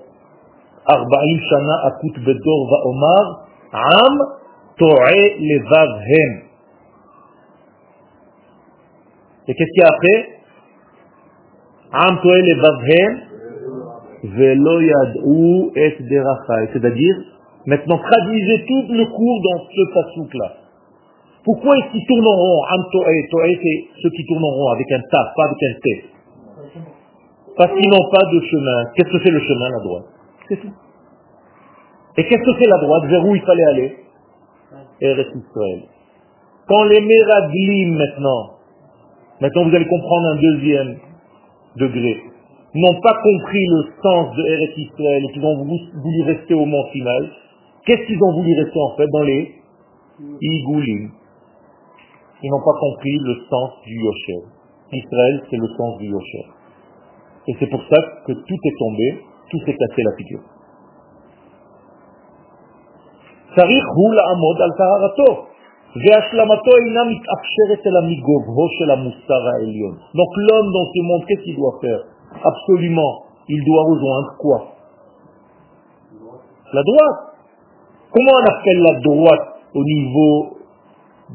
Arba'im Shana Akut Bedor va Omar, Am Levavhem. Et qu'est-ce qu'il y a après? Velo Yad'u Et Derachai. C'est-à-dire, maintenant traduisez tout le cours dans ce pasouk-là. Pourquoi est-ce qu'ils tournent en rond Am To'e, To'e c'est ceux qui tournent en rond avec un taf, pas avec un T? Parce qu'ils n'ont pas de chemin. Qu'est-ce que c'est le chemin, la droite? C'est tout. Et qu'est-ce que c'est la droite? Vers où il fallait aller? Eretz Israël. Quand les Meraglim maintenant, maintenant vous allez comprendre un deuxième degrés n'ont pas compris le sens de Eretz Israël et qu'ils ont voulu, rester au mont final, qu'est-ce qu'ils ont voulu rester en fait dans les Igoulim Ils n'ont pas compris le sens du Yosher. Israël, c'est le sens du Yosher. Et c'est pour ça que tout est tombé, tout s'est cassé la figure. Al והשלמתו אינה מתאפשרת אלא מגובהו של המוסר העליון. Donc l'homme dans ce monde, qu'est-ce qu'il doit faire Absolument, il doit rejoindre quoi La droite. Comment on appelle la droite au niveau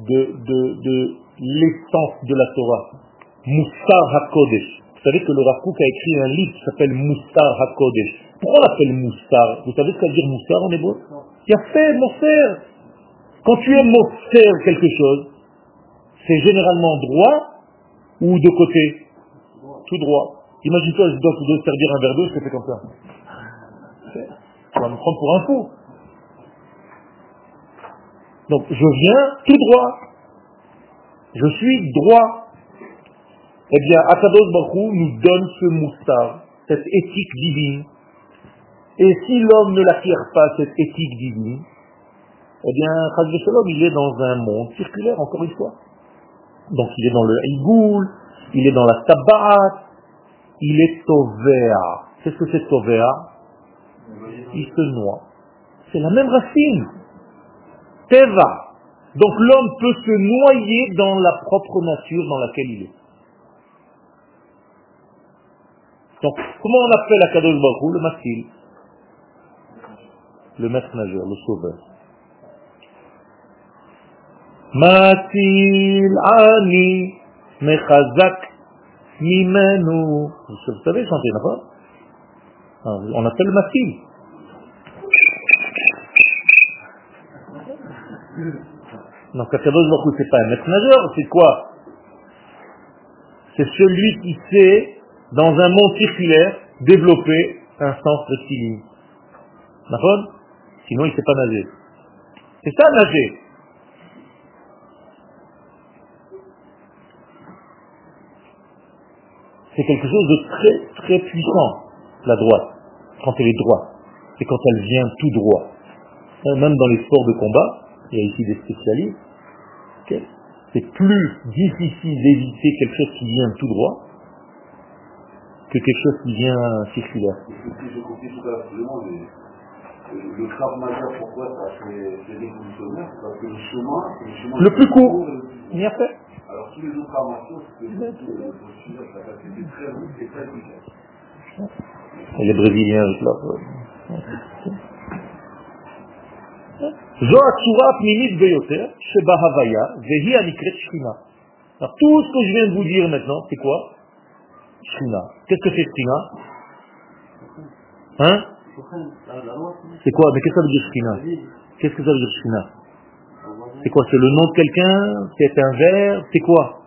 de, de, de l'essence de la Torah Moussar HaKodesh. Vous savez que le Rav a écrit un livre qui s'appelle Moussar HaKodesh. Pourquoi on l'appelle Moussar Vous savez ce que ça veut dire Moussar en hébreu Il a fait Moser. quand tu es Moser quelque chose, c'est généralement droit ou de côté? Tout droit. Imagine-toi, je dois servir un verre d'eau, je fais comme ça. Tu vas me prendre pour un fou. Donc je viens tout droit. Je suis droit. Eh bien, Akados Baruch nous donne ce moussard, cette éthique divine. Et si l'homme ne l'acquiert pas, cette éthique divine, eh bien, Shalom, il est dans un monde circulaire, encore une fois. Donc il est dans le Igoul, il est dans la Tabat, il est Tovea. Qu'est-ce que c'est Tovea Il se noie. C'est la même racine. Teva. Donc l'homme peut se noyer dans la propre nature dans laquelle il est. Donc, comment on appelle Akadosh Baruch le maskil Le maître nageur, le sauveur. Matil ani mechazak mimenu. Vous savez chanter, n'est-ce On appelle le maskil. Donc Akadosh Baruch c'est pas un maître nageur, c'est quoi? C'est celui qui sait dans un monde circulaire, développer un sens de rectiligne. D'accord? Sinon, il ne sait pas nager. C'est ça, nager. C'est quelque chose de très, très puissant, la droite, quand elle est droite. C'est quand elle vient tout droit. Euh, même dans les sports de combat, il y a ici des spécialistes, c'est plus difficile d'éviter quelque chose qui vient tout droit que quelque chose qui vient circulaire. J'ai compris tout à l'heure, le Krav Maga, pourquoi ça fait, fait des Parce que le chemin, le chemin le plus court. Il a fait. Alors tous les autres armations, c'était c'était très long et très efficace. Et les Brésiliens avec leur... זו הצורה הפנימית ביותר שבהוויה, והיא הנקראת שכינה. Alors tout ce que je viens de vous dire maintenant, c'est quoi Shrina. Qu'est-ce que c'est Shrina Hein C'est quoi Mais qu'est-ce que ça veut dire Shrina Qu'est-ce que ça veut dire Shrina c'est quoi C'est le nom de quelqu'un C'est un verre C'est quoi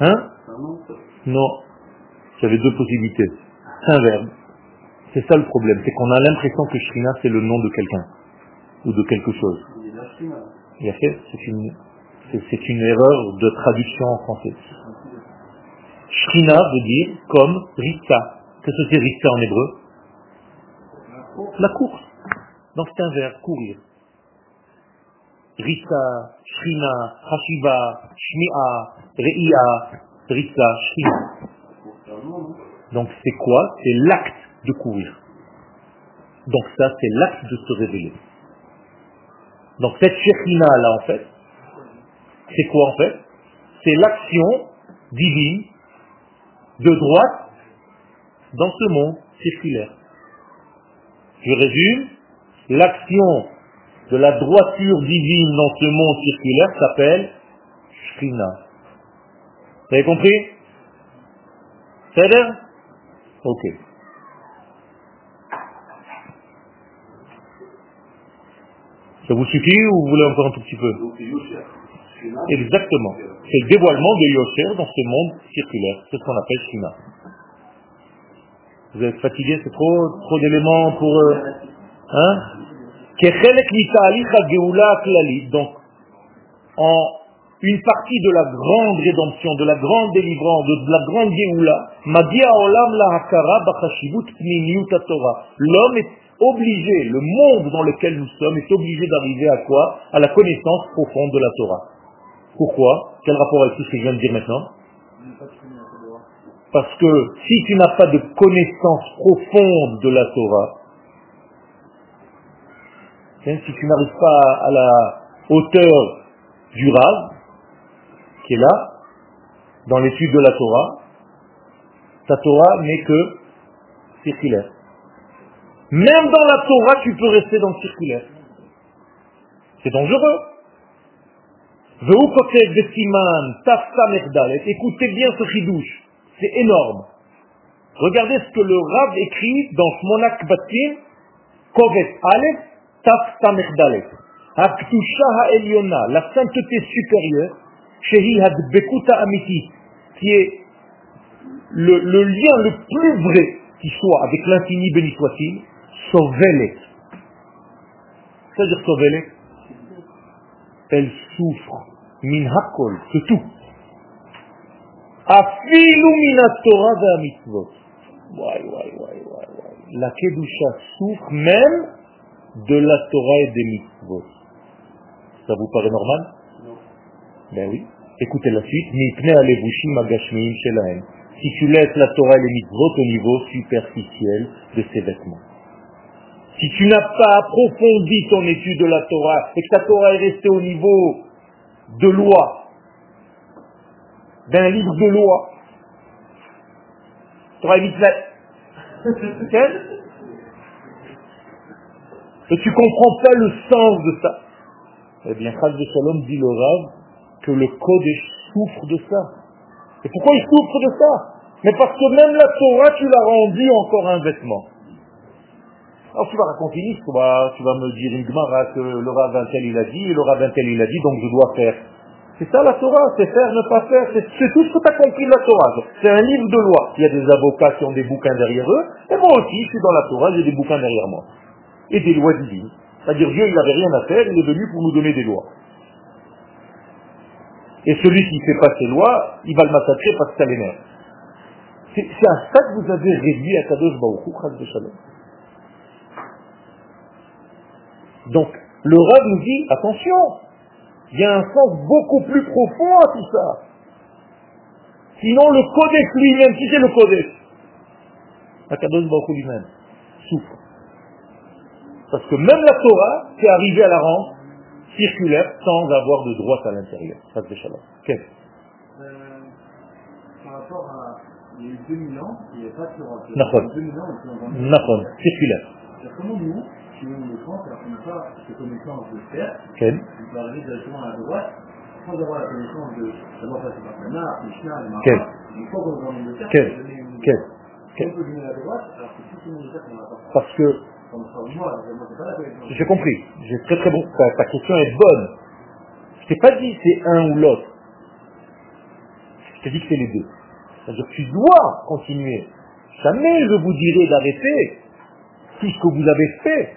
Hein Non. Tu avais deux possibilités. C'est un verbe. C'est ça le problème, c'est qu'on a l'impression que Shrina c'est le nom de quelqu'un ou de quelque chose. C'est une, c'est une erreur de traduction en français. Shrina veut dire comme Rita. Qu'est-ce que c'est Rita en hébreu? La course. Donc c'est un verbe, courir. Rita, Shrina, Hashiva, Shmi'a, Re'ia, Rita, Shrina. Donc c'est quoi? C'est l'acte de courir. Donc ça, c'est l'acte de se révéler. Donc cette Shekhina là en fait, c'est quoi en fait? C'est l'action divine de droite dans ce monde circulaire. Je résume, l'action de la droiture divine dans ce monde circulaire s'appelle Shrina. Vous avez compris? C'est Ok. Ça vous suffit ou vous voulez encore un tout petit peu? Exactement. C'est le dévoilement de Yosher dans ce monde circulaire. C'est ce qu'on appelle Shina. Vous êtes fatigué, c'est trop, trop d'éléments pour... Euh, hein? Donc, en une partie de la grande rédemption, de la grande délivrance, de, la grande Geoula, L'homme est obligé, le monde dans lequel nous sommes est obligé d'arriver à quoi? À la connaissance profonde de la Torah. Pourquoi? Quel rapport avec tout ce que je viens de dire maintenant? Parce que si tu n'as pas de connaissance profonde de la Torah, hein, si tu n'arrives pas à la hauteur du Rav, qui est là, dans l'étude de la Torah, ta Torah n'est que circulaire. Même dans la Torah, tu peux rester dans le circulaire. C'est dangereux. Écoutez bien ce chidouche. C'est énorme. Regardez ce que le Rav écrit dans Shmonak Batim, Kovet Aleph, Taf Samechdalet. Aktusha ha'elyona, la sainteté supérieure, Shehi Hadbekuta Amiti, qui est le, le lien le plus vrai qui soit avec l'infini béni soit-il, Sauvelet. C'est-à-dire Sauvelet Elle souffre. Min hakol, c'est tout. Afilu min Torah mitzvot. La Kedusha souffre même de la Torah et des mitzvot. Ça vous paraît normal? Ben oui. Écoutez la suite. Si tu laisses la Torah et les mitzvot au niveau superficiel de ses vêtements. Si tu n'as pas approfondi ton étude de la Torah et que ta Torah est restée au niveau de loi, d'un livre de loi, Torah et et tu comprends pas le sens de ça, eh bien, Chaz de Shalom dit le Rav que le code souffre de ça. Et pourquoi il souffre de ça? Mais parce que même la Torah, tu l'as rendue encore un vêtement. Alors tu vas raconter une histoire, tu vas me dire une gmara que le rabbin tel il a dit, et le rabbin tel il a dit, donc je dois faire. C'est ça la Torah, c'est faire, ne pas faire, c'est tout ce que tu as compris de la Torah. C'est un livre de loi. Il y a des avocats qui ont des bouquins derrière eux, et moi aussi, je suis dans la Torah, j'ai des bouquins derrière moi. Et des lois divines. C'est-à-dire Dieu, il n'avait rien à faire, il est venu pour nous donner des lois. Et celui qui ne fait pas ses lois, il va le massacrer parce que ça l'énerve. C'est à ça que vous avez réduit à Kadosh Baruch de Shalom. Donc, le Rav nous dit, attention, il y a un sens beaucoup plus profond à tout ça. Sinon, le codex lui-même, si c'est le codex, Akadosh Baruch lui-même souffre. Parce que même la Torah, c'est arrivé à la rendre circulaire sans avoir de droite à l'intérieur. Ça c'est chaleur. Qu'est-ce euh, Par rapport à il y a eu 2000 ans, il n'y avait pas de Torah. Nahon. 2000 ans, Nahon, circulaire. Comment nous, si on le pense, alors qu'on n'a pas cette connaissance de faire, on peut arriver directement à la droite, sans avoir la connaissance de d'abord passer par le Nar, le Quel Mara, une fois qu'on est dans le terre, Quel on peut donner une Quel on peut donner à la droite, alors que tout le monde sait qu'on n'a pas. Parce que, J'ai compris, très très bon, ta, ta question est bonne. Je t'ai pas dit c'est un ou l'autre. Je t'ai dit que c'est les deux. C'est-à-dire que tu dois continuer. Jamais je vous dirai d'arrêter tout ce que vous avez fait.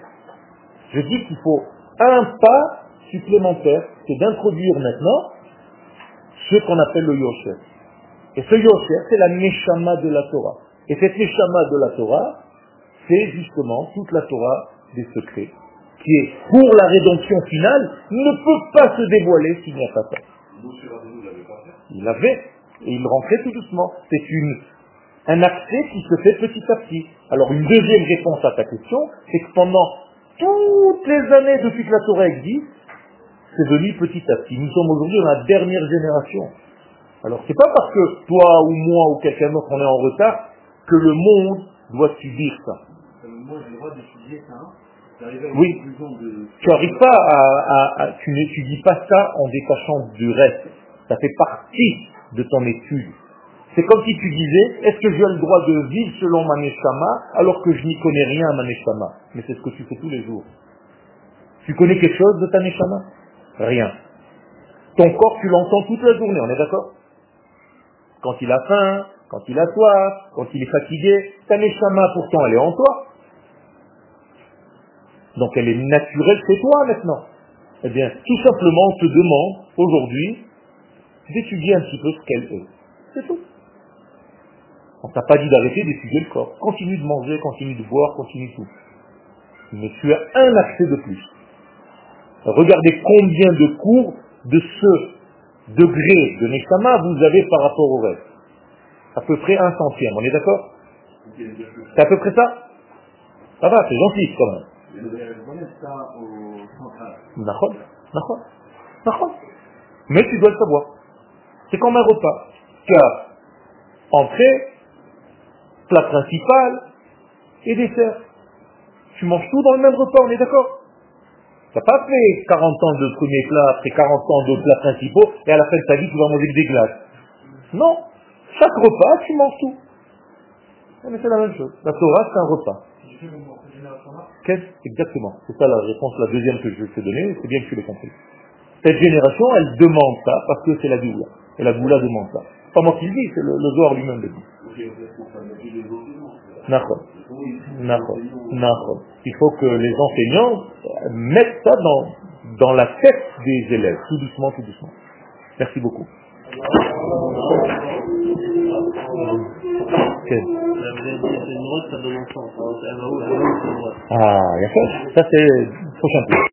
Je dis qu'il faut un pas supplémentaire, c'est d'introduire maintenant ce qu'on appelle le Yosher. Et ce Yosher, c'est la Neshama de la Torah. Et cette Neshama de la Torah, c'est justement toute la Torah des secrets, qui est, pour la rédemption finale, ne peut pas se dévoiler s'il n'y a pas ça. Il l'avait, et il rentrait tout doucement. C'est une, un accès qui se fait petit à petit. Alors une deuxième réponse à ta question, c'est que pendant toutes les années depuis que la Torah existe, c'est venu petit à petit. Nous sommes aujourd'hui dans la dernière génération. Alors c'est pas parce que toi ou moi ou quelqu'un d'autre on est en retard que le monde doit subir ça. Moi, j'ai le droit d'étudier ça. Oui. Tu n'arrives pas à, à, tu n'étudies pas ça en détachant du reste. Ça fait partie de ton étude. C'est comme si tu disais, est-ce que j'ai le droit de vivre selon ma alors que je n'y connais rien à ma Mais c'est ce que tu fais tous les jours. Tu connais quelque chose de ta Rien. Ton corps, tu l'entends toute la journée, on est d'accord? Quand il a faim, quand il a soif, quand il est fatigué, ta pourtant elle est en toi. Donc elle est naturelle chez toi maintenant. Eh bien, tout simplement, on te demande aujourd'hui d'étudier un petit peu ce qu'elle est. C'est tout. On t'a pas dit d'arrêter d'étudier le corps. Continue de manger, continue de boire, continue tout. Mais tu as un accès de plus. Regardez combien de cours de ce degré de Neshama vous avez par rapport au reste. À peu près un centième, on est d'accord? C'est à peu près ça? Ça va, c'est gentil quand même. Mais tu dois le savoir. C'est comme un repas. Tu as entrée, plat principal et dessert. Tu manges tout dans le même repas, on est d'accord? Tu n'as pas fait 40 ans de premier plat, après 40 ans de plats principaux, et à la fin de ta vie, tu vas manger des glaces. Non. Chaque repas, tu manges tout. Mais c'est la même chose. La Torah, c'est un repas. Qu'est-ce Exactement? C'est ça la réponse, la deuxième que je vais te donner, c'est bien que tu l'aies compris. Cette génération, elle demande ça parce que c'est la Goula. Et la Goula demande ça. Pas moi qui le dis, c'est le, le lui-même le dit. Il faut que les enseignants mettent ça dans, dans la tête des élèves, tout doucement, tout doucement. Merci beaucoup. Ah, il y ça. Ça, c'est prochain tour.